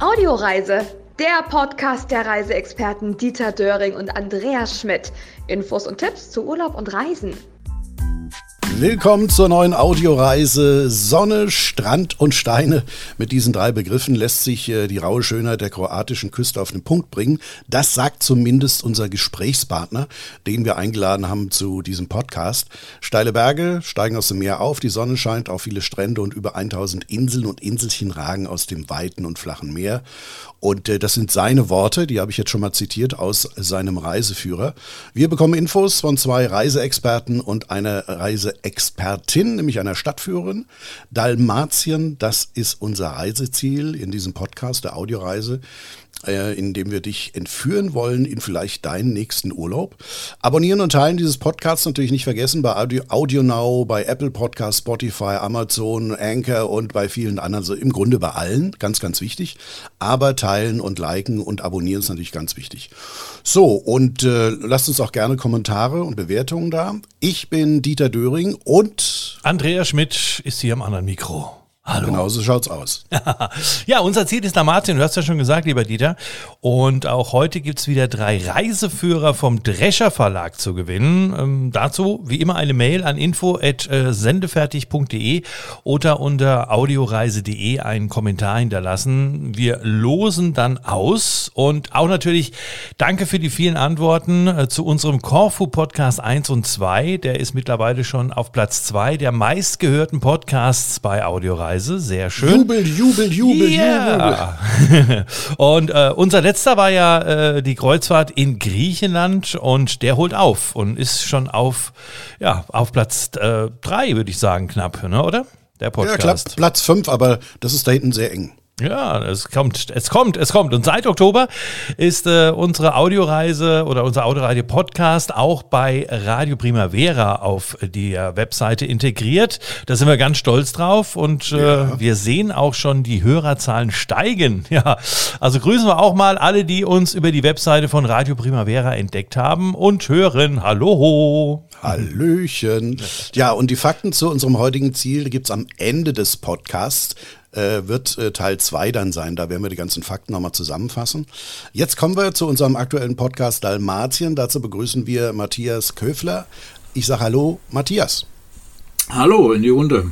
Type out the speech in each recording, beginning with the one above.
Audioreise, der Podcast der Reiseexperten Dieter Döring und Andreas Schmidt. Infos und Tipps zu Urlaub und Reisen. Willkommen zur neuen Audioreise Sonne, Strand und Steine. Mit diesen drei Begriffen lässt sich äh, die raue Schönheit der kroatischen Küste auf den Punkt bringen. Das sagt zumindest unser Gesprächspartner, den wir eingeladen haben zu diesem Podcast. Steile Berge steigen aus dem Meer auf, die Sonne scheint auf viele Strände und über 1000 Inseln und Inselchen ragen aus dem weiten und flachen Meer. Und äh, das sind seine Worte, die habe ich jetzt schon mal zitiert aus seinem Reiseführer. Wir bekommen Infos von zwei Reiseexperten und einer Reiseexpertin, nämlich einer Stadtführerin. Dalmatien, das ist unser Reiseziel in diesem Podcast der Audioreise äh, in dem wir dich entführen wollen in vielleicht deinen nächsten Urlaub. Abonnieren und teilen dieses Podcast natürlich nicht vergessen bei Audio, Audio Now, bei Apple Podcast, Spotify, Amazon, Anchor und bei vielen anderen, also im Grunde bei allen, ganz, ganz wichtig. Aber teilen und liken und abonnieren ist natürlich ganz wichtig. So, und äh, lasst uns auch gerne Kommentare und Bewertungen da. Ich bin Dieter Döring und Andreas Schmidt ist hier am anderen Mikro. Hallo. Genau so schaut's aus. ja, unser Ziel ist Martin, du hast ja schon gesagt, lieber Dieter. Und auch heute gibt's wieder drei Reiseführer vom Drescher Verlag zu gewinnen. Ähm, dazu wie immer eine Mail an info.sendefertig.de oder unter audioreise.de einen Kommentar hinterlassen. Wir losen dann aus. Und auch natürlich danke für die vielen Antworten äh, zu unserem Corfu Podcast 1 und 2. Der ist mittlerweile schon auf Platz 2 der meistgehörten Podcasts bei Audioreise. Reise. Sehr schön. Jubel, Jubel, Jubel, yeah. Jubel. und äh, unser letzter war ja äh, die Kreuzfahrt in Griechenland und der holt auf und ist schon auf, ja, auf Platz 3, äh, würde ich sagen, knapp, ne, oder? Der Podcast. Ja, knapp Platz 5, aber das ist da hinten sehr eng. Ja, es kommt, es kommt, es kommt. Und seit Oktober ist äh, unsere Audioreise oder unser Audioreise-Podcast auch bei Radio Primavera auf der Webseite integriert. Da sind wir ganz stolz drauf und äh, ja. wir sehen auch schon die Hörerzahlen steigen. Ja, also grüßen wir auch mal alle, die uns über die Webseite von Radio Primavera entdeckt haben und hören. Hallo. Hallöchen. Ja, und die Fakten zu unserem heutigen Ziel gibt es am Ende des Podcasts äh, wird äh, Teil 2 dann sein. Da werden wir die ganzen Fakten nochmal zusammenfassen. Jetzt kommen wir zu unserem aktuellen Podcast Dalmatien. Dazu begrüßen wir Matthias Köfler. Ich sage Hallo, Matthias. Hallo in die Runde.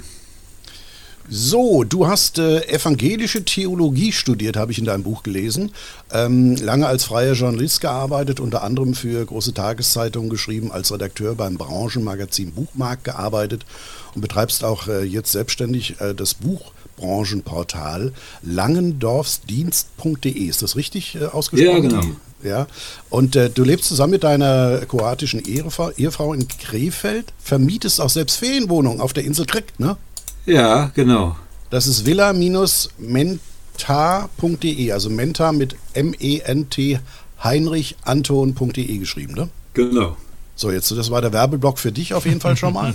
So, du hast äh, evangelische Theologie studiert, habe ich in deinem Buch gelesen. Ähm, lange als freier Journalist gearbeitet, unter anderem für große Tageszeitungen geschrieben, als Redakteur beim Branchenmagazin Buchmarkt gearbeitet und betreibst auch äh, jetzt selbstständig äh, das Buch Branchenportal langendorfsdienst.de. Ist das richtig äh, ausgesprochen? Ja, genau. Ja. Und äh, du lebst zusammen mit deiner kroatischen Ehefrau, Ehefrau in Krefeld, vermietest auch selbst Ferienwohnungen auf der Insel Krieg, ne? Ja, genau. Das ist villa-menta.de, also Menta mit M-E-N-T Heinrich Anton.de geschrieben, ne? Genau. So, jetzt, das war der Werbeblock für dich auf jeden Fall schon mal.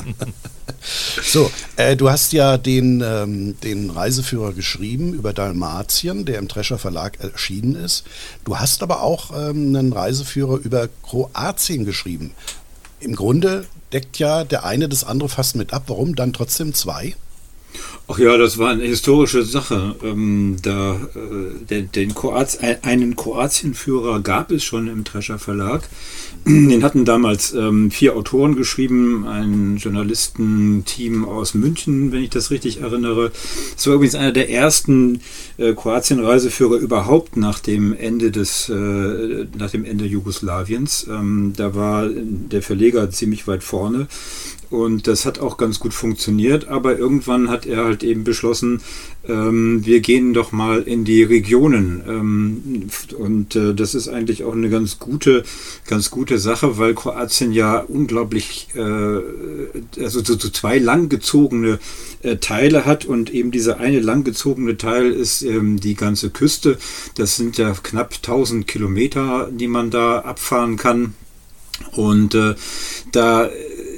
so, äh, du hast ja den, ähm, den Reiseführer geschrieben über Dalmatien, der im Drescher Verlag erschienen ist. Du hast aber auch ähm, einen Reiseführer über Kroatien geschrieben. Im Grunde deckt ja der eine das andere fast mit ab. Warum dann trotzdem zwei? Ach ja, das war eine historische Sache. Ähm, da, äh, den, den Kroat, einen Kroatienführer gab es schon im Drescher Verlag. Den hatten damals ähm, vier Autoren geschrieben, ein Journalistenteam aus München, wenn ich das richtig erinnere. Es war übrigens einer der ersten äh, Kroatien-Reiseführer überhaupt nach dem Ende des, äh, nach dem Ende Jugoslawiens. Ähm, da war der Verleger ziemlich weit vorne. Und das hat auch ganz gut funktioniert, aber irgendwann hat er halt eben beschlossen, ähm, wir gehen doch mal in die Regionen. Ähm, und äh, das ist eigentlich auch eine ganz gute, ganz gute Sache, weil Kroatien ja unglaublich, äh, also so, so zwei langgezogene äh, Teile hat und eben dieser eine langgezogene Teil ist ähm, die ganze Küste. Das sind ja knapp 1000 Kilometer, die man da abfahren kann. Und äh, da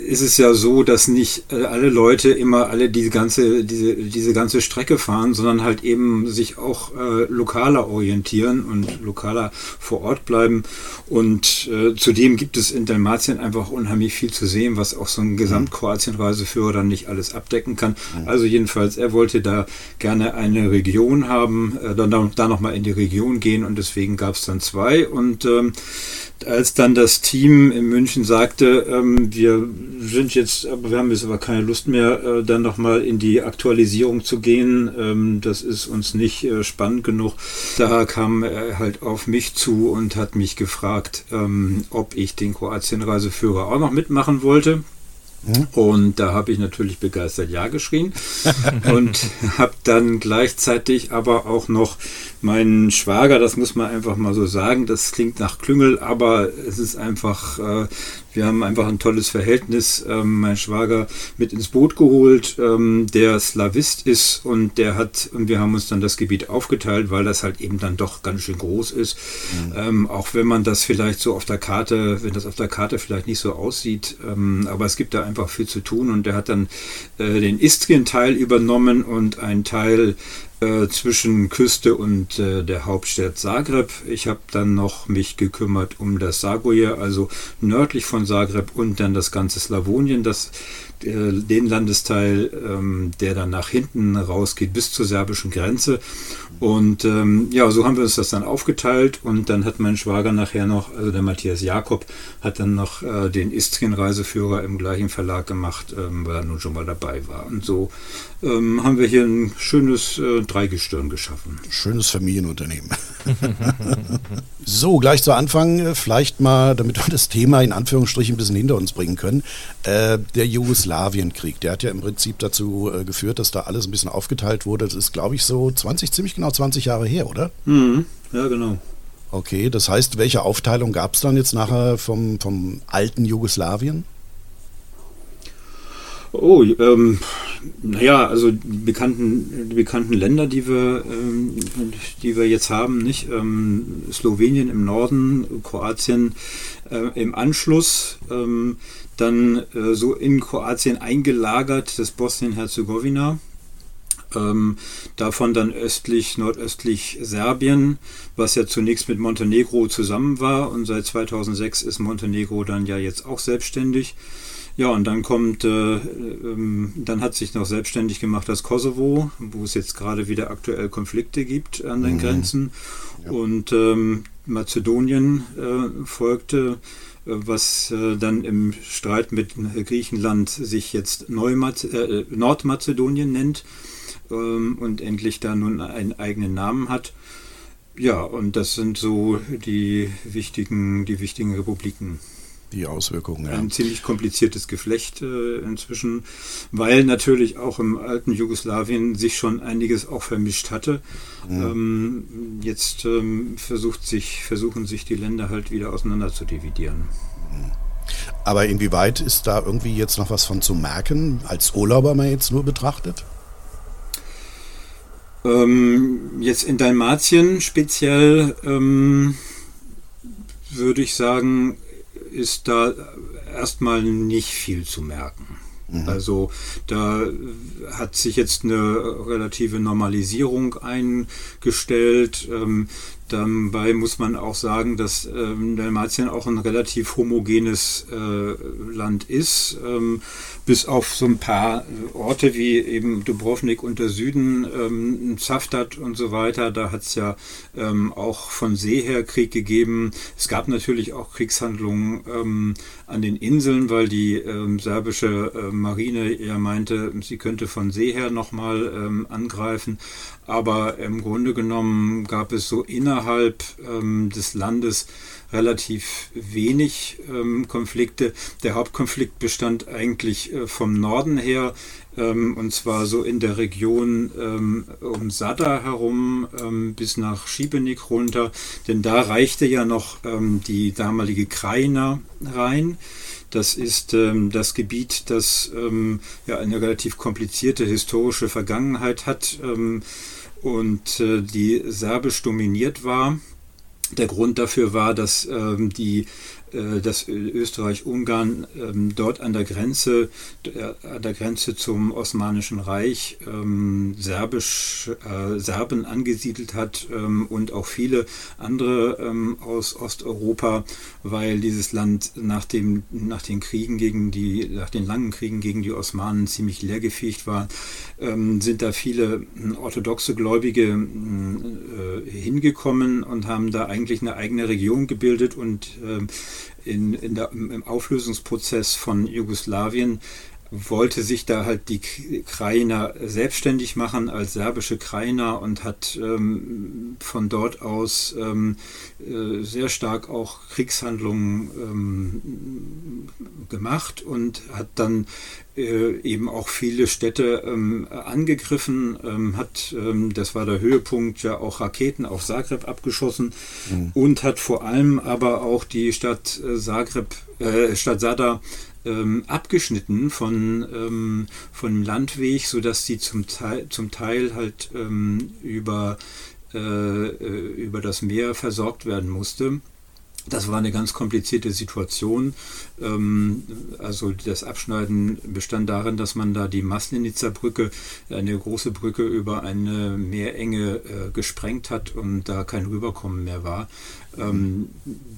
ist es ja so, dass nicht äh, alle Leute immer alle diese ganze, diese, diese ganze Strecke fahren, sondern halt eben sich auch äh, lokaler orientieren und lokaler vor Ort bleiben. Und äh, zudem gibt es in Dalmatien einfach unheimlich viel zu sehen, was auch so ein Gesamtkroatien-Reiseführer dann nicht alles abdecken kann. Also jedenfalls, er wollte da gerne eine Region haben, äh, dann da nochmal in die Region gehen und deswegen gab es dann zwei. Und ähm, als dann das Team in München sagte, ähm, wir sind jetzt, aber wir haben jetzt aber keine Lust mehr, äh, dann nochmal in die Aktualisierung zu gehen. Ähm, das ist uns nicht äh, spannend genug. Da kam er halt auf mich zu und hat mich gefragt, ähm, ob ich den Kroatien-Reiseführer auch noch mitmachen wollte. Und da habe ich natürlich begeistert Ja geschrien und habe dann gleichzeitig aber auch noch meinen Schwager, das muss man einfach mal so sagen, das klingt nach Klüngel, aber es ist einfach, äh, wir haben einfach ein tolles Verhältnis. Ähm, mein Schwager mit ins Boot geholt, ähm, der Slavist ist und der hat, und wir haben uns dann das Gebiet aufgeteilt, weil das halt eben dann doch ganz schön groß ist. Mhm. Ähm, auch wenn man das vielleicht so auf der Karte, wenn das auf der Karte vielleicht nicht so aussieht, ähm, aber es gibt da einfach viel zu tun und der hat dann äh, den Istrien-Teil übernommen und einen Teil äh, zwischen Küste und äh, der Hauptstadt Zagreb. Ich habe dann noch mich gekümmert um das Sagoje, also nördlich von Zagreb und dann das ganze Slawonien, das den Landesteil, ähm, der dann nach hinten rausgeht bis zur serbischen Grenze. Und ähm, ja, so haben wir uns das dann aufgeteilt und dann hat mein Schwager nachher noch, also der Matthias Jakob, hat dann noch äh, den Istrien-Reiseführer im gleichen Verlag gemacht, ähm, weil er nun schon mal dabei war. Und so ähm, haben wir hier ein schönes äh, Dreigestirn geschaffen. Schönes Familienunternehmen. so, gleich zu Anfang, äh, vielleicht mal, damit wir das Thema in Anführungsstrichen ein bisschen hinter uns bringen können. Äh, der Jugoslawienkrieg, der hat ja im Prinzip dazu äh, geführt, dass da alles ein bisschen aufgeteilt wurde. Das ist, glaube ich, so 20, ziemlich genau 20 Jahre her, oder? Mhm. Ja, genau. Okay, das heißt, welche Aufteilung gab es dann jetzt nachher vom, vom alten Jugoslawien? Oh, ähm, naja, also die bekannten, die bekannten Länder, die wir, ähm, die wir jetzt haben, nicht? Ähm, Slowenien im Norden, Kroatien äh, im Anschluss, ähm, dann äh, so in Kroatien eingelagert, das Bosnien-Herzegowina. Ähm, davon dann östlich, nordöstlich Serbien, was ja zunächst mit Montenegro zusammen war und seit 2006 ist Montenegro dann ja jetzt auch selbstständig. Ja, und dann kommt, äh, ähm, dann hat sich noch selbstständig gemacht das Kosovo, wo es jetzt gerade wieder aktuell Konflikte gibt an den mhm. Grenzen. Ja. Und ähm, Mazedonien äh, folgte, was äh, dann im Streit mit Griechenland sich jetzt Neumat äh, Nordmazedonien nennt ähm, und endlich da nun einen eigenen Namen hat. Ja, und das sind so die wichtigen, die wichtigen Republiken die Auswirkungen. Ja. Ein ziemlich kompliziertes Geflecht äh, inzwischen, weil natürlich auch im alten Jugoslawien sich schon einiges auch vermischt hatte. Mhm. Ähm, jetzt ähm, versucht sich, versuchen sich die Länder halt wieder auseinander zu dividieren. Mhm. Aber inwieweit ist da irgendwie jetzt noch was von zu merken, als Urlauber mal jetzt nur betrachtet? Ähm, jetzt in Dalmatien speziell ähm, würde ich sagen, ist da erstmal nicht viel zu merken. Mhm. Also da hat sich jetzt eine relative Normalisierung eingestellt. Ähm, Dabei muss man auch sagen, dass ähm, Dalmatien auch ein relativ homogenes äh, Land ist. Ähm, bis auf so ein paar Orte wie eben Dubrovnik und der Süden, ähm, Zaftat und so weiter, da hat es ja ähm, auch von See her Krieg gegeben. Es gab natürlich auch Kriegshandlungen ähm, an den Inseln, weil die ähm, serbische äh, Marine ja meinte, sie könnte von See her nochmal ähm, angreifen. Aber im Grunde genommen gab es so innerhalb ähm, des Landes relativ wenig ähm, Konflikte. Der Hauptkonflikt bestand eigentlich äh, vom Norden her, ähm, und zwar so in der Region ähm, um Sada herum ähm, bis nach Schibenik runter, denn da reichte ja noch ähm, die damalige Kraina rein. Das ist ähm, das Gebiet, das ja eine relativ komplizierte historische Vergangenheit hat. Und äh, die serbisch dominiert war. Der Grund dafür war, dass ähm, die dass Österreich-Ungarn ähm, dort an der Grenze, äh, an der Grenze zum Osmanischen Reich ähm, serbisch, äh, Serben angesiedelt hat ähm, und auch viele andere aus Osteuropa, weil dieses Land nach, dem, nach den Kriegen gegen die, nach den langen Kriegen gegen die Osmanen ziemlich leergefegt war, sind da viele äh, orthodoxe Gläubige äh, hingekommen und haben da eigentlich eine eigene Region gebildet und äh, in, in der, im Auflösungsprozess von Jugoslawien wollte sich da halt die Krajina selbstständig machen als serbische Krajina und hat ähm, von dort aus ähm, äh, sehr stark auch Kriegshandlungen ähm, gemacht und hat dann äh, eben auch viele Städte ähm, angegriffen, ähm, hat, ähm, das war der Höhepunkt, ja auch Raketen auf Zagreb abgeschossen mhm. und hat vor allem aber auch die Stadt äh, Zagreb, äh, Stadt Sada ähm, abgeschnitten von, ähm, von Landweg, sodass sie zum Teil, zum Teil halt ähm, über, äh, äh, über das Meer versorgt werden musste. Das war eine ganz komplizierte Situation. Ähm, also das Abschneiden bestand darin, dass man da die Maslenitzer Brücke, eine große Brücke über eine Meerenge äh, gesprengt hat und da kein Rüberkommen mehr war. Ähm,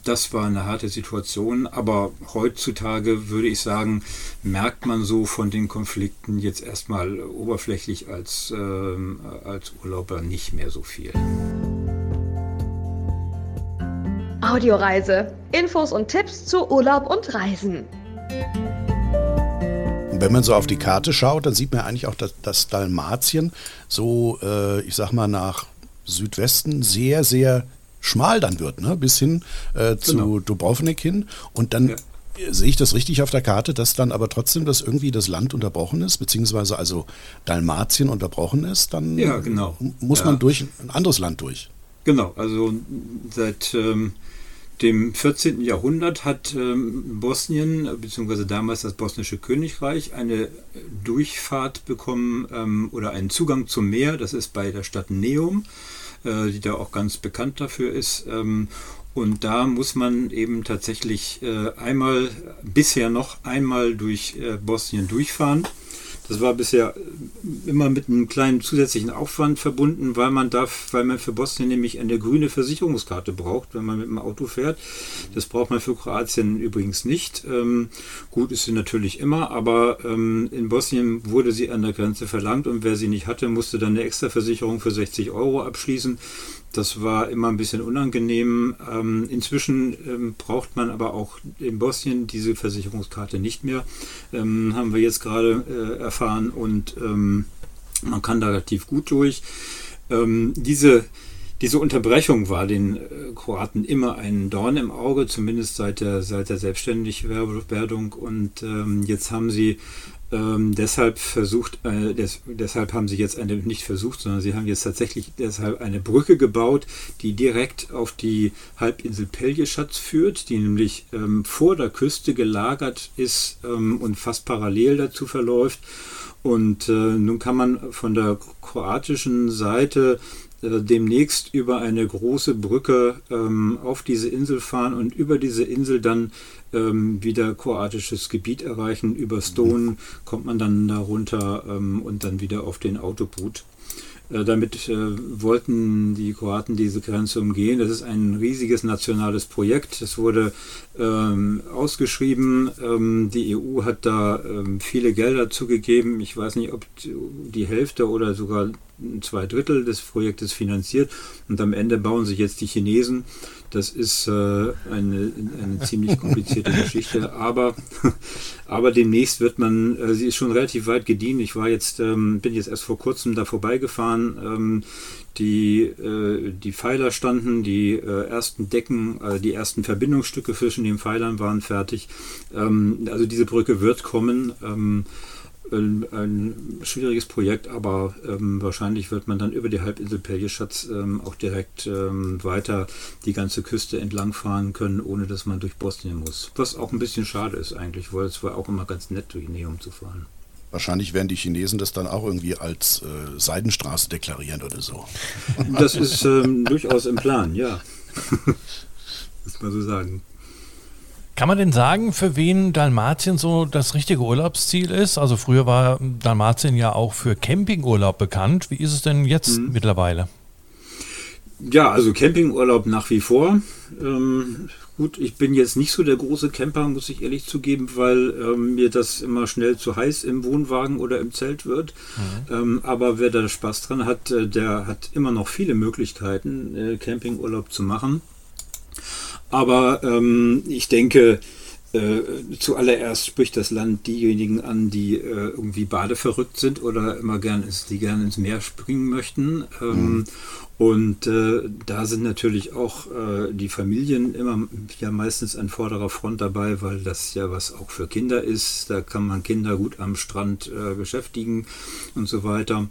das war eine harte Situation, aber heutzutage würde ich sagen, merkt man so von den Konflikten jetzt erstmal oberflächlich als, ähm, als Urlauber nicht mehr so viel. Audioreise. Infos und Tipps zu Urlaub und Reisen. Wenn man so auf die Karte schaut, dann sieht man eigentlich auch, dass, dass Dalmatien so, äh, ich sag mal, nach Südwesten sehr, sehr schmal dann wird, ne? bis hin äh, zu genau. Dubrovnik hin. Und dann ja. sehe ich das richtig auf der Karte, dass dann aber trotzdem das irgendwie das Land unterbrochen ist, beziehungsweise also Dalmatien unterbrochen ist, dann ja, genau. muss ja. man durch ein anderes Land durch. Genau, also seit ähm, dem 14. Jahrhundert hat ähm, Bosnien, beziehungsweise damals das bosnische Königreich, eine Durchfahrt bekommen ähm, oder einen Zugang zum Meer. Das ist bei der Stadt Neum, äh, die da auch ganz bekannt dafür ist. Ähm, und da muss man eben tatsächlich äh, einmal, bisher noch einmal durch äh, Bosnien durchfahren. Das war bisher immer mit einem kleinen zusätzlichen Aufwand verbunden, weil man darf, weil man für Bosnien nämlich eine grüne Versicherungskarte braucht, wenn man mit dem Auto fährt. Das braucht man für Kroatien übrigens nicht. Ähm, gut ist sie natürlich immer, aber ähm, in Bosnien wurde sie an der Grenze verlangt und wer sie nicht hatte, musste dann eine extra Versicherung für 60 Euro abschließen. Das war immer ein bisschen unangenehm. Ähm, inzwischen ähm, braucht man aber auch in Bosnien diese Versicherungskarte nicht mehr. Ähm, haben wir jetzt gerade äh, erfahren und ähm, man kann da relativ gut durch. Ähm, diese, diese Unterbrechung war den äh, Kroaten immer ein Dorn im Auge, zumindest seit der, seit der Selbstständigwerdung. Und ähm, jetzt haben sie ähm, deshalb versucht, äh, des, deshalb haben sie jetzt eine, nicht versucht, sondern sie haben jetzt tatsächlich deshalb eine Brücke gebaut, die direkt auf die Halbinsel Peljeschatz führt, die nämlich ähm, vor der Küste gelagert ist ähm, und fast parallel dazu verläuft. Und äh, nun kann man von der kroatischen Seite äh, demnächst über eine große Brücke ähm, auf diese Insel fahren und über diese Insel dann ähm, wieder kroatisches Gebiet erreichen. Über Stone kommt man dann da runter ähm, und dann wieder auf den Autoboot. Äh, damit äh, wollten die Kroaten diese Grenze umgehen. Das ist ein riesiges nationales Projekt. Es wurde ähm, ausgeschrieben. Ähm, die EU hat da ähm, viele Gelder zugegeben. Ich weiß nicht, ob die Hälfte oder sogar zwei Drittel des Projektes finanziert und am Ende bauen sich jetzt die Chinesen. Das ist äh, eine, eine ziemlich komplizierte Geschichte, aber, aber demnächst wird man, äh, sie ist schon relativ weit gediehen. Ich war jetzt, ähm, bin jetzt erst vor kurzem da vorbeigefahren. Ähm, die, äh, die Pfeiler standen, die äh, ersten Decken, äh, die ersten Verbindungsstücke zwischen den Pfeilern waren fertig. Ähm, also diese Brücke wird kommen. Ähm, ein, ein schwieriges Projekt, aber ähm, wahrscheinlich wird man dann über die Halbinsel Peljeschatz ähm, auch direkt ähm, weiter die ganze Küste entlang fahren können, ohne dass man durch Bosnien muss. Was auch ein bisschen schade ist eigentlich, weil es war auch immer ganz nett, durch Neum zu fahren. Wahrscheinlich werden die Chinesen das dann auch irgendwie als äh, Seidenstraße deklarieren oder so. Das ist ähm, durchaus im Plan, ja. Muss man so sagen. Kann man denn sagen, für wen Dalmatien so das richtige Urlaubsziel ist? Also früher war Dalmatien ja auch für Campingurlaub bekannt. Wie ist es denn jetzt mhm. mittlerweile? Ja, also Campingurlaub nach wie vor. Ähm, gut, ich bin jetzt nicht so der große Camper, muss ich ehrlich zugeben, weil ähm, mir das immer schnell zu heiß im Wohnwagen oder im Zelt wird. Mhm. Ähm, aber wer da Spaß dran hat, äh, der hat immer noch viele Möglichkeiten, äh, Campingurlaub zu machen. Aber ähm, ich denke, äh, zuallererst spricht das Land diejenigen an, die äh, irgendwie badeverrückt sind oder immer gern ins, die gerne ins Meer springen möchten. Ähm, mhm. Und äh, da sind natürlich auch äh, die Familien immer ja meistens an vorderer Front dabei, weil das ja was auch für Kinder ist. Da kann man Kinder gut am Strand äh, beschäftigen und so weiter.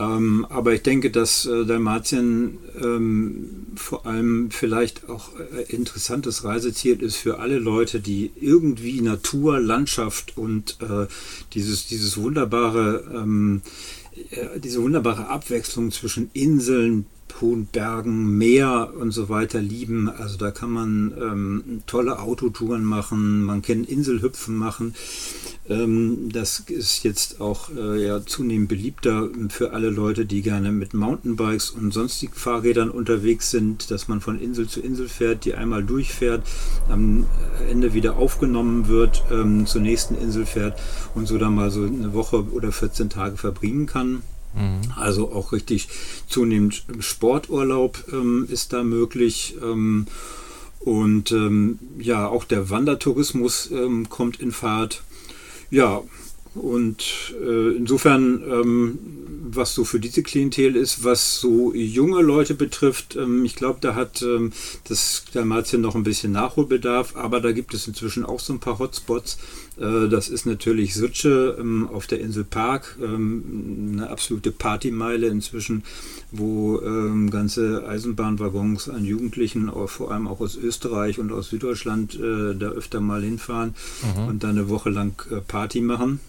Ähm, aber ich denke, dass äh, Dalmatien ähm, vor allem vielleicht auch äh, interessantes Reiseziel ist für alle Leute, die irgendwie Natur, Landschaft und äh, dieses, dieses wunderbare, ähm, äh, diese wunderbare Abwechslung zwischen Inseln, hohen Bergen, Meer und so weiter lieben. Also da kann man ähm, tolle Autotouren machen, man kann Inselhüpfen machen. Ähm, das ist jetzt auch äh, ja, zunehmend beliebter für alle Leute, die gerne mit Mountainbikes und sonstigen Fahrrädern unterwegs sind, dass man von Insel zu Insel fährt, die einmal durchfährt, am Ende wieder aufgenommen wird, ähm, zur nächsten Insel fährt und so dann mal so eine Woche oder 14 Tage verbringen kann. Mhm. Also auch richtig zunehmend Sporturlaub ähm, ist da möglich. Ähm, und ähm, ja, auch der Wandertourismus ähm, kommt in Fahrt. Ja, und äh, insofern, ähm, was so für diese Klientel ist, was so junge Leute betrifft, ähm, ich glaube, da hat ähm, das Dalmatien noch ein bisschen Nachholbedarf, aber da gibt es inzwischen auch so ein paar Hotspots. Äh, das ist natürlich Sutsche ähm, auf der Insel Park, ähm, eine absolute Partymeile inzwischen, wo ähm, ganze Eisenbahnwaggons an Jugendlichen, vor allem auch aus Österreich und aus Süddeutschland, äh, da öfter mal hinfahren mhm. und dann eine Woche lang äh, Party machen.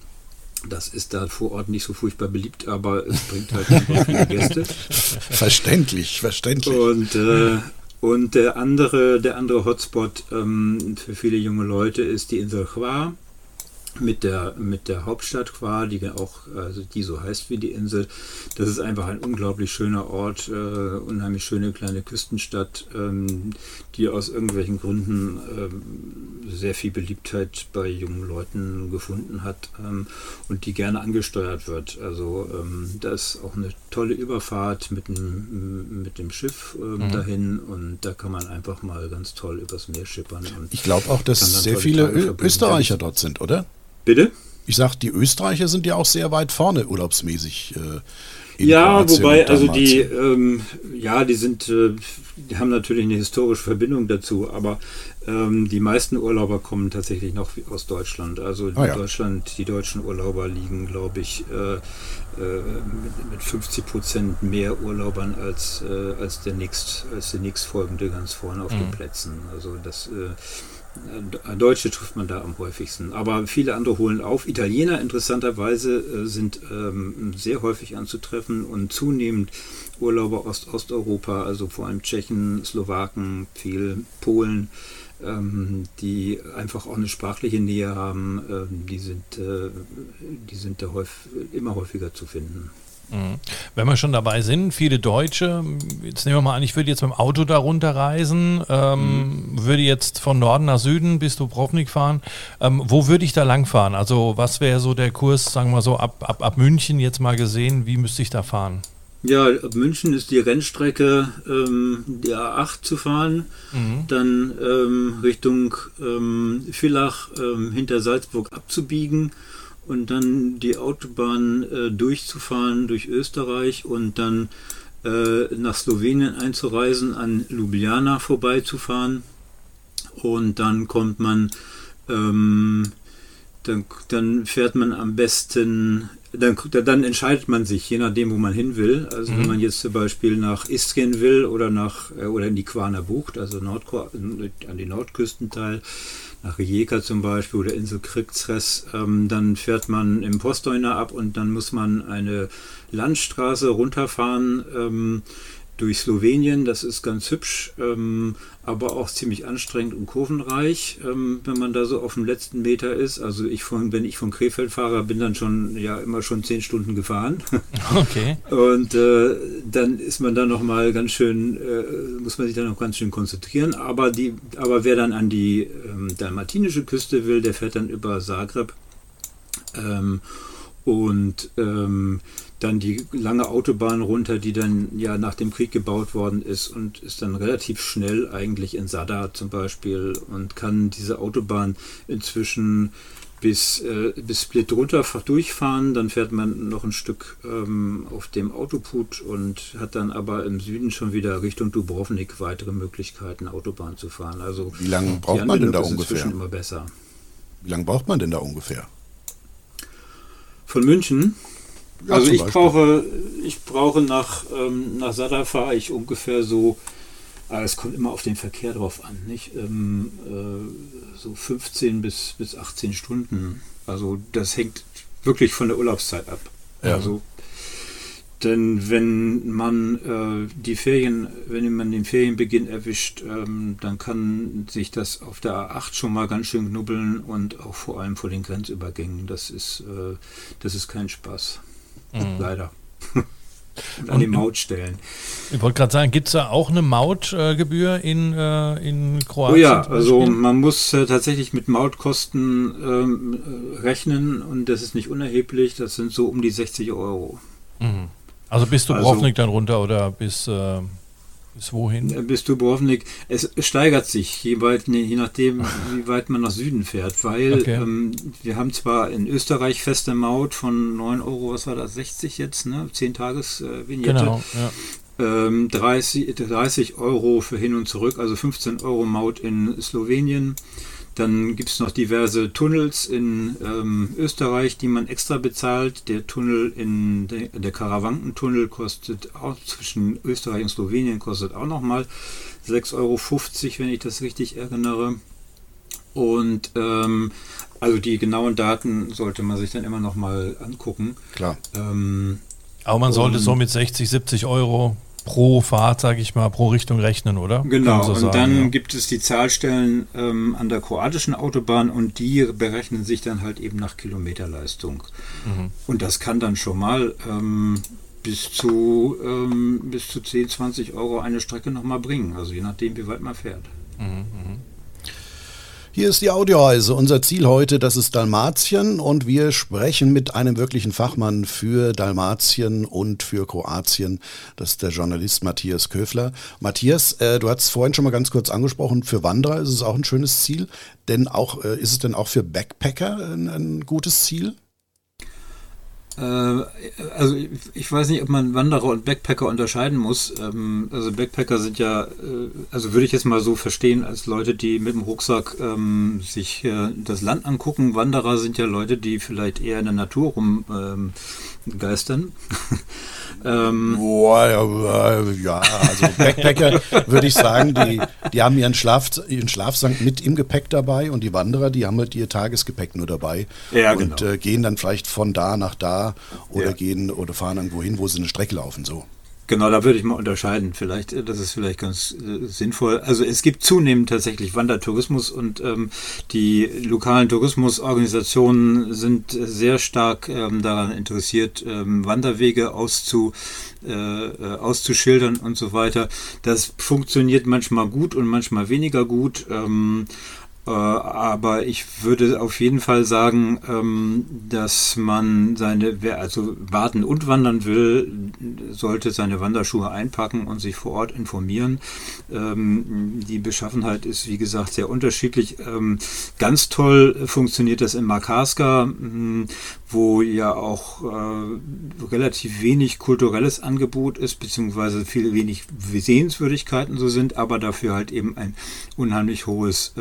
Das ist da vor Ort nicht so furchtbar beliebt, aber es bringt halt viele Gäste. Verständlich, verständlich. Und, äh, und der andere, der andere Hotspot ähm, für viele junge Leute ist die Insel Hua mit der, mit der Hauptstadt Qua, die auch, also die so heißt wie die Insel. Das ist einfach ein unglaublich schöner Ort, äh, unheimlich schöne kleine Küstenstadt, ähm, die aus irgendwelchen Gründen ähm, sehr viel Beliebtheit bei jungen Leuten gefunden hat ähm, und die gerne angesteuert wird. Also ähm, da ist auch eine tolle Überfahrt mit dem, mit dem Schiff ähm, mhm. dahin und da kann man einfach mal ganz toll übers Meer schippern. ich glaube auch, dass sehr viele Österreicher dort sind, oder? Bitte? Ich sag, die Österreicher sind ja auch sehr weit vorne urlaubsmäßig. Äh, ja, Kroatien wobei, also die, ähm, ja, die sind, äh, die haben natürlich eine historische Verbindung dazu, aber ähm, die meisten Urlauber kommen tatsächlich noch aus Deutschland. Also ah, ja. Deutschland, die deutschen Urlauber liegen, glaube ich, äh, äh, mit, mit, 50 Prozent mehr Urlaubern als, äh, als der nächst, als der nächstfolgende ganz vorne auf mhm. den Plätzen. Also das äh, Deutsche trifft man da am häufigsten, aber viele andere holen auf. Italiener interessanterweise äh, sind ähm, sehr häufig anzutreffen und zunehmend Urlauber aus Osteuropa, also vor allem Tschechen, Slowaken, viel Polen, ähm, die einfach auch eine sprachliche Nähe haben, ähm, die sind, äh, die sind da häufig, immer häufiger zu finden. Mhm. Wenn wir schon dabei sind, viele Deutsche, jetzt nehmen wir mal an, ich würde jetzt mit dem Auto da runterreisen, ähm, mhm. würde jetzt von Norden nach Süden bis Dubrovnik fahren. Ähm, wo würde ich da langfahren? Also was wäre so der Kurs, sagen wir so, ab, ab, ab München jetzt mal gesehen, wie müsste ich da fahren? Ja, ab München ist die Rennstrecke ähm, die A8 zu fahren, mhm. dann ähm, Richtung ähm, Villach ähm, hinter Salzburg abzubiegen und dann die Autobahn äh, durchzufahren durch Österreich und dann äh, nach Slowenien einzureisen, an Ljubljana vorbeizufahren und dann kommt man, ähm, dann, dann fährt man am besten dann, dann, entscheidet man sich, je nachdem, wo man hin will. Also mhm. wenn man jetzt zum Beispiel nach Istrien will oder nach äh, oder in die Quaner Bucht, also Nordkor an die Nordküstenteil, nach Rijeka zum Beispiel oder Insel Krixres, ähm, dann fährt man im Postdeuner ab und dann muss man eine Landstraße runterfahren. Ähm, durch Slowenien. Das ist ganz hübsch, ähm, aber auch ziemlich anstrengend und kurvenreich, ähm, wenn man da so auf dem letzten Meter ist. Also ich von, wenn ich von Krefeld fahre, bin dann schon ja immer schon zehn Stunden gefahren. Okay. Und äh, dann ist man da noch mal ganz schön, äh, muss man sich da noch ganz schön konzentrieren. Aber die, aber wer dann an die ähm, dalmatinische Küste will, der fährt dann über Zagreb. Ähm, und ähm, dann die lange Autobahn runter, die dann ja nach dem Krieg gebaut worden ist und ist dann relativ schnell eigentlich in Sada zum Beispiel und kann diese Autobahn inzwischen bis, äh, bis Split runter durchfahren. Dann fährt man noch ein Stück ähm, auf dem Autoput und hat dann aber im Süden schon wieder Richtung Dubrovnik weitere Möglichkeiten, Autobahn zu fahren. Also Wie lange braucht man denn da ungefähr? immer besser. Wie lange braucht man denn da ungefähr? Von München? Ja, also ich Beispiel. brauche, ich brauche nach, ähm, nach Sada fahre ich ungefähr so, ah, es kommt immer auf den Verkehr drauf an, nicht? Ähm, äh, so 15 bis, bis 18 Stunden. Also das hängt wirklich von der Urlaubszeit ab. Ja. Also denn wenn man äh, die Ferien, wenn man den Ferienbeginn erwischt, ähm, dann kann sich das auf der A8 schon mal ganz schön knubbeln und auch vor allem vor den Grenzübergängen. Das ist, äh, das ist kein Spaß. Leider. und an die Mautstellen. Ich wollte gerade sagen, gibt es da auch eine Mautgebühr in, äh, in Oh Kroatien? ja, zum also man muss äh, tatsächlich mit Mautkosten ähm, äh, rechnen und das ist nicht unerheblich. Das sind so um die 60 Euro. Mhm. Also bis Also- Dubrovnik dann runter oder bis, äh, bis wohin? Bis Dubrovnik. Es steigert sich, je, weit, ne, je nachdem, wie weit man nach Süden fährt, weil Okay. ähm, wir haben zwar in Österreich feste Maut von 9 Euro, was war das, 60 jetzt, ne? 10 Tages äh, Vignette. Genau, ja. Ähm, 30, 30 Euro für hin und zurück, also 15 Euro Maut in Slowenien. Dann gibt es noch diverse Tunnels in ähm, Österreich, die man extra bezahlt. Der Tunnel in der, der Karawankentunnel kostet auch zwischen Österreich und Slowenien kostet auch nochmal 6,50 Euro, wenn ich das richtig erinnere. Und ähm, also die genauen Daten sollte man sich dann immer nochmal angucken. Klar. Ähm, Aber man sollte so mit 60, 70 Euro pro Fahrt, sage ich mal, pro Richtung rechnen, oder? Genau, so und sagen, dann ja. gibt es die Zahlstellen ähm, an der kroatischen Autobahn und die berechnen sich dann halt eben nach Kilometerleistung. Mhm. Und das kann dann schon mal ähm, bis, zu, ähm, bis zu 10, 20 Euro eine Strecke nochmal bringen. Also je nachdem, wie weit man fährt. Hier ist die Audioreise. Unser Ziel heute, das ist Dalmatien und wir sprechen mit einem wirklichen Fachmann für Dalmatien und für Kroatien. Das ist der Journalist Matthias Köfler. Matthias, äh, du hast vorhin schon mal ganz kurz angesprochen, für Wanderer ist es auch ein schönes Ziel, denn auch äh, ist es denn auch für Backpacker ein, ein gutes Ziel? Äh, also ich, weiß nicht, ob man Wanderer und Backpacker unterscheiden muss. Ähm, also Backpacker sind ja, äh, also würde ich jetzt mal so verstehen, als Leute, die mit dem Rucksack ähm, sich äh, das Land angucken. Wanderer sind ja Leute, die vielleicht eher in der Natur rum ähm. ähm, Boah, ja, äh, ja, also Backpacker würde ich sagen, die, die haben ihren, Schlaf, ihren Schlafsack mit im Gepäck dabei und die Wanderer, die haben halt ihr Tagesgepäck nur dabei Ja, und genau. äh, gehen dann vielleicht von da nach da oder Ja. gehen oder fahren irgendwo hin, wo sie eine Strecke laufen. So. Genau, da würde ich mal unterscheiden. Vielleicht, äh, das ist vielleicht ganz äh, sinnvoll. Also es gibt zunehmend tatsächlich Wandertourismus und ähm, die lokalen Tourismusorganisationen sind äh, sehr stark ähm, daran interessiert, ähm, Wanderwege auszu, äh, äh, auszuschildern und so weiter. Das funktioniert manchmal gut und manchmal weniger gut. Ähm, äh, aber ich würde auf jeden Fall sagen, ähm, dass man seine, wer also warten und wandern will, sollte seine Wanderschuhe einpacken und sich vor Ort informieren. Ähm, die Beschaffenheit ist, wie gesagt, sehr unterschiedlich. Ähm, ganz toll funktioniert das in Makarska, mh, wo ja auch äh, relativ wenig kulturelles Angebot ist, beziehungsweise viel wenig Sehenswürdigkeiten so sind, aber dafür halt eben ein unheimlich hohes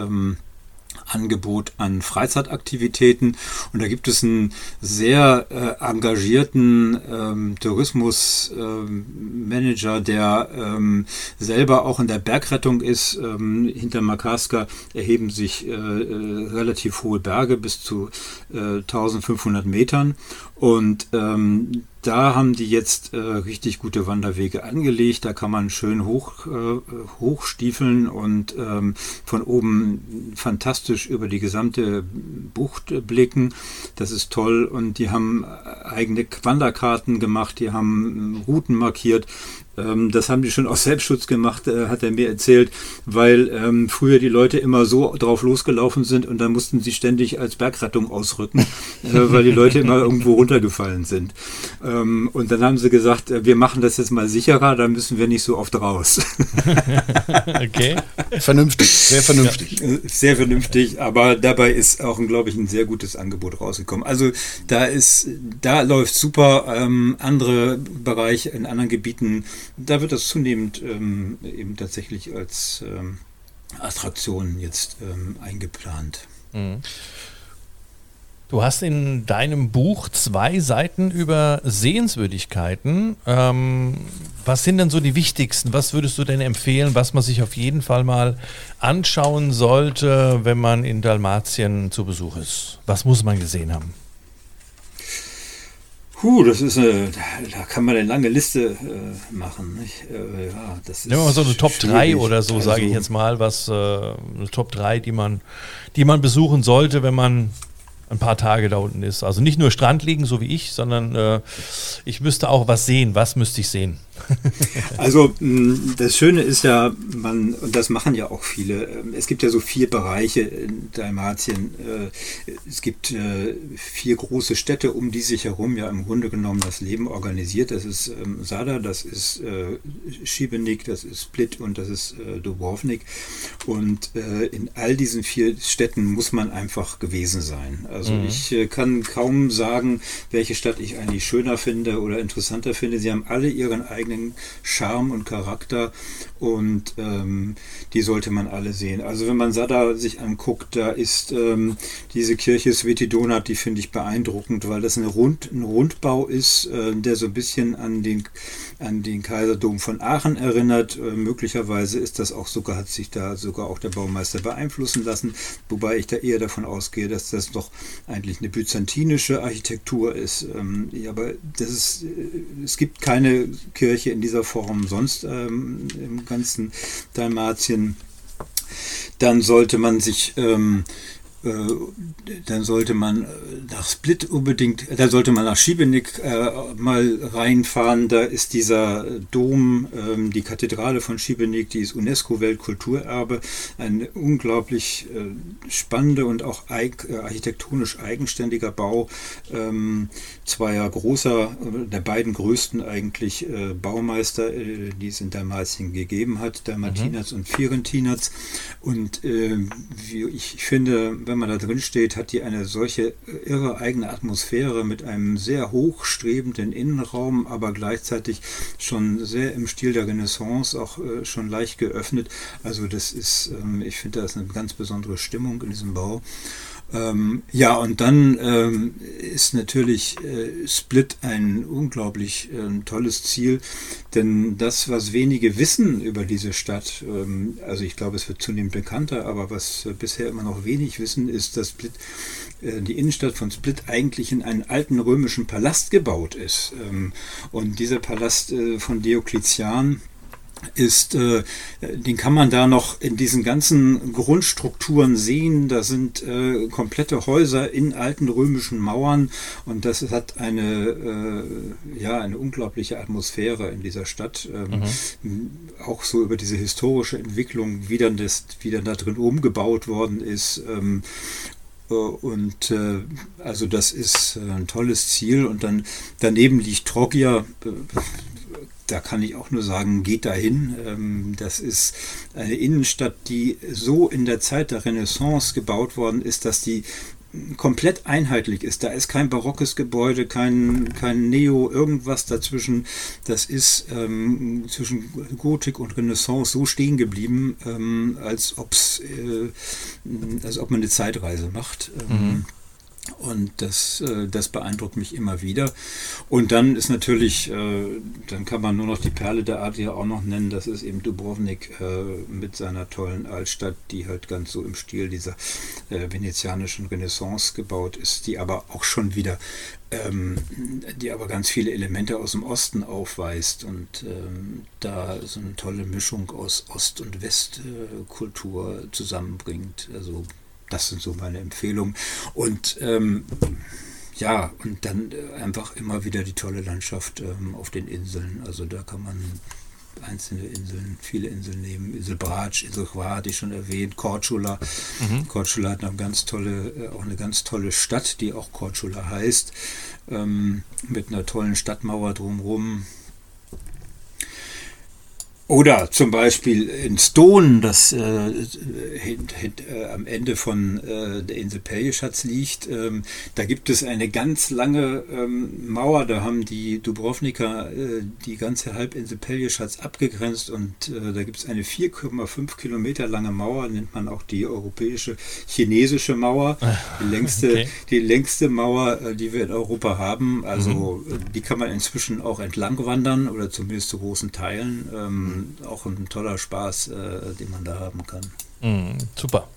Angebot an Freizeitaktivitäten. Und da gibt es einen sehr äh, engagierten ähm, Tourismusmanager, der ähm, selber auch in der Bergrettung ist. Ähm, hinter Makarska erheben sich äh, äh, relativ hohe Berge bis zu äh, 1500 Metern. Und ähm, da haben die jetzt äh, richtig gute Wanderwege angelegt. Da kann man schön hoch, äh, hochstiefeln und ähm, von oben fantastisch über die gesamte Bucht blicken. Das ist toll. Und die haben eigene Wanderkarten gemacht, die haben Routen markiert. Ähm, das haben die schon aus Selbstschutz gemacht, äh, hat er mir erzählt, weil ähm, früher die Leute immer so drauf losgelaufen sind und dann mussten sie ständig als Bergrettung ausrücken, äh, weil die Leute immer irgendwo runtergefallen sind. Ähm, und dann haben sie gesagt, äh, wir machen das jetzt mal sicherer, dann müssen wir nicht so oft raus. okay. Vernünftig, sehr vernünftig. Ja, sehr vernünftig, aber dabei ist auch, glaube ich, ein sehr gutes Angebot rausgekommen. Also da ist, da läuft super. Ähm, andere Bereiche in anderen Gebieten da wird das zunehmend ähm, eben tatsächlich als ähm, Attraktion jetzt ähm, eingeplant. Mhm. Du hast in deinem Buch zwei Seiten über Sehenswürdigkeiten. Ähm, was sind denn so die wichtigsten? Was würdest du denn empfehlen, was man sich auf jeden Fall mal anschauen sollte, wenn man in Dalmatien zu Besuch ist? Was muss man gesehen haben? Puh, das ist eine, da kann man eine lange Liste äh, machen. Äh, ja, das Nehmen wir mal so eine Top 3 oder so, also, sage ich jetzt mal, was äh, eine Top 3, die man, die man besuchen sollte, wenn man ein paar Tage da unten ist. Also nicht nur Strand liegen, so wie ich, sondern äh, ich müsste auch was sehen. Was müsste ich sehen? also das Schöne ist ja, man, und das machen ja auch viele, ähm, es gibt ja so vier Bereiche in Dalmatien. Äh, es gibt äh, vier große Städte, um die sich herum ja im Grunde genommen das Leben organisiert. Das ist ähm, Sada, das ist äh, Šibenik, das ist Split und das ist Dubrovnik. Und in all diesen vier Städten muss man einfach gewesen sein. Also mhm. ich kann kaum sagen, welche Stadt ich eigentlich schöner finde oder interessanter finde. Sie haben alle ihren eigenen eigenen Charme und Charakter und ähm, die sollte man alle sehen. Also wenn man Sada sich anguckt, da ist ähm, diese Kirche Svetidonat, die finde ich beeindruckend, weil das eine Rund, ein Rundbau ist, äh, der so ein bisschen an den, an den Kaiserdom von Aachen erinnert. Äh, möglicherweise ist das auch sogar, hat sich da sogar auch der Baumeister beeinflussen lassen, wobei ich da eher davon ausgehe, dass das doch eigentlich eine byzantinische Architektur ist. Ähm, aber das ist, äh, es gibt keine Kirche in dieser Form sonst ähm, im ganzen Dalmatien, dann sollte man sich ähm, äh, dann sollte man äh, nach Split unbedingt, da sollte man nach Schibenik äh, mal reinfahren. Da ist dieser Dom, ähm, die Kathedrale von Schibenik, die ist UNESCO-Weltkulturerbe. Ein unglaublich äh, spannender und auch eig äh, architektonisch eigenständiger Bau ähm, zweier großer, der beiden größten eigentlich äh, Baumeister, die es in Dalmatien gegeben hat, Dalmatinaz mhm. und Firentinaz. Und wie ich finde, wenn wenn man da drin steht, hat die eine solche irre eigene Atmosphäre mit einem sehr hochstrebenden Innenraum, aber gleichzeitig schon sehr im Stil der Renaissance, auch äh, schon leicht geöffnet. Also das ist, ähm, ich finde, da ist eine ganz besondere Stimmung in diesem Bau. Ähm, ja, und dann ähm, ist natürlich äh, Split ein unglaublich äh, tolles Ziel, denn das, was wenige wissen über diese Stadt, ähm, also ich glaube, es wird zunehmend bekannter, aber was äh, bisher immer noch wenig wissen, ist, dass Split, äh, die Innenstadt von Split eigentlich in einen alten römischen Palast gebaut ist. Ähm, und dieser Palast äh, von Diokletian, ist, äh, den kann man da noch in diesen ganzen Grundstrukturen sehen. Da sind äh, komplette Häuser in alten römischen Mauern und das hat eine, äh, ja, eine unglaubliche Atmosphäre in dieser Stadt. Ähm, mhm. Auch so über diese historische Entwicklung, wie dann, das, wie dann da drin umgebaut worden ist. Ähm, äh, und äh, also das ist ein tolles Ziel. Und dann daneben liegt Troggia, da kann ich auch nur sagen, geht dahin. Ähm, das ist eine Innenstadt, die so in der Zeit der Renaissance gebaut worden ist, dass die komplett einheitlich ist. Da ist kein barockes Gebäude, kein, kein Neo, irgendwas dazwischen. Das ist ähm, zwischen Gotik und Renaissance so stehen geblieben, ähm, als, ob's, äh, als ob man eine Zeitreise macht. Ähm, mhm. Und das, äh, das beeindruckt mich immer wieder. Und dann ist natürlich, äh, dann kann man nur noch die Perle der Adria auch noch nennen, das ist eben Dubrovnik äh, mit seiner tollen Altstadt, die halt ganz so im Stil dieser venezianischen Renaissance gebaut ist, die aber auch schon wieder, ähm, die aber ganz viele Elemente aus dem Osten aufweist und ähm, da so eine tolle Mischung aus Ost- und Westkultur zusammenbringt. Also das sind so meine Empfehlungen. Und ähm, ja, und dann äh, einfach immer wieder die tolle Landschaft ähm, auf den Inseln. Also da kann man einzelne Inseln, viele Inseln nehmen. Insel Bratsch, Insel Hvar hatte ich schon erwähnt, Korčula. Mhm. Korčula hat eine ganz tolle, äh, auch eine ganz tolle Stadt, die auch Korčula heißt, ähm, mit einer tollen Stadtmauer drumherum. Oder zum Beispiel in Stone, das äh, hint, hint, äh, am Ende von äh, der Insel Peljeschatz liegt. Ähm, da gibt es eine ganz lange ähm, Mauer, da haben die Dubrovniker äh, die ganze Halbinsel Peljeschatz abgegrenzt und äh, da gibt es eine 4,5 Kilometer lange Mauer, nennt man auch die europäische chinesische Mauer, ah, die längste, okay. die längste Mauer, äh, die wir in Europa haben. Also mhm. die kann man inzwischen auch entlang wandern oder zumindest zu großen Teilen. Ähm, auch ein toller Spaß, äh, den man da haben kann. Mm, super.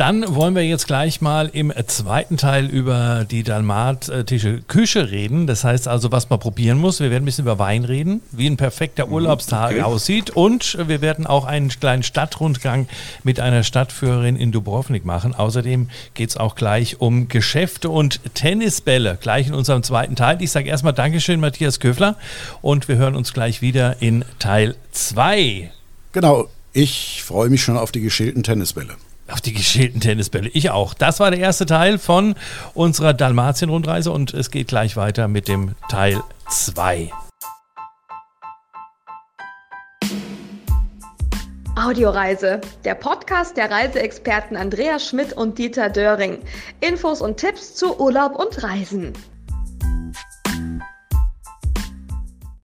Dann wollen wir jetzt gleich mal im zweiten Teil über die dalmatische Küche reden. Das heißt also, was man probieren muss. Wir werden ein bisschen über Wein reden, wie ein perfekter mhm, Urlaubstag okay. aussieht. Und wir werden auch einen kleinen Stadtrundgang mit einer Stadtführerin in Dubrovnik machen. Außerdem geht es auch gleich um Geschäfte und Tennisbälle, gleich in unserem zweiten Teil. Ich sage erstmal Dankeschön, Matthias Köfler. Und wir hören uns gleich wieder in Teil 2. Genau, ich freue mich schon auf die geschälten Tennisbälle. Auf die geschälten Tennisbälle. Ich auch. Das war der erste Teil von unserer Dalmatien-Rundreise und es geht gleich weiter mit dem Teil 2. Audioreise, der Podcast der Reiseexperten Andreas Schmidt und Dieter Döring. Infos und Tipps zu Urlaub und Reisen.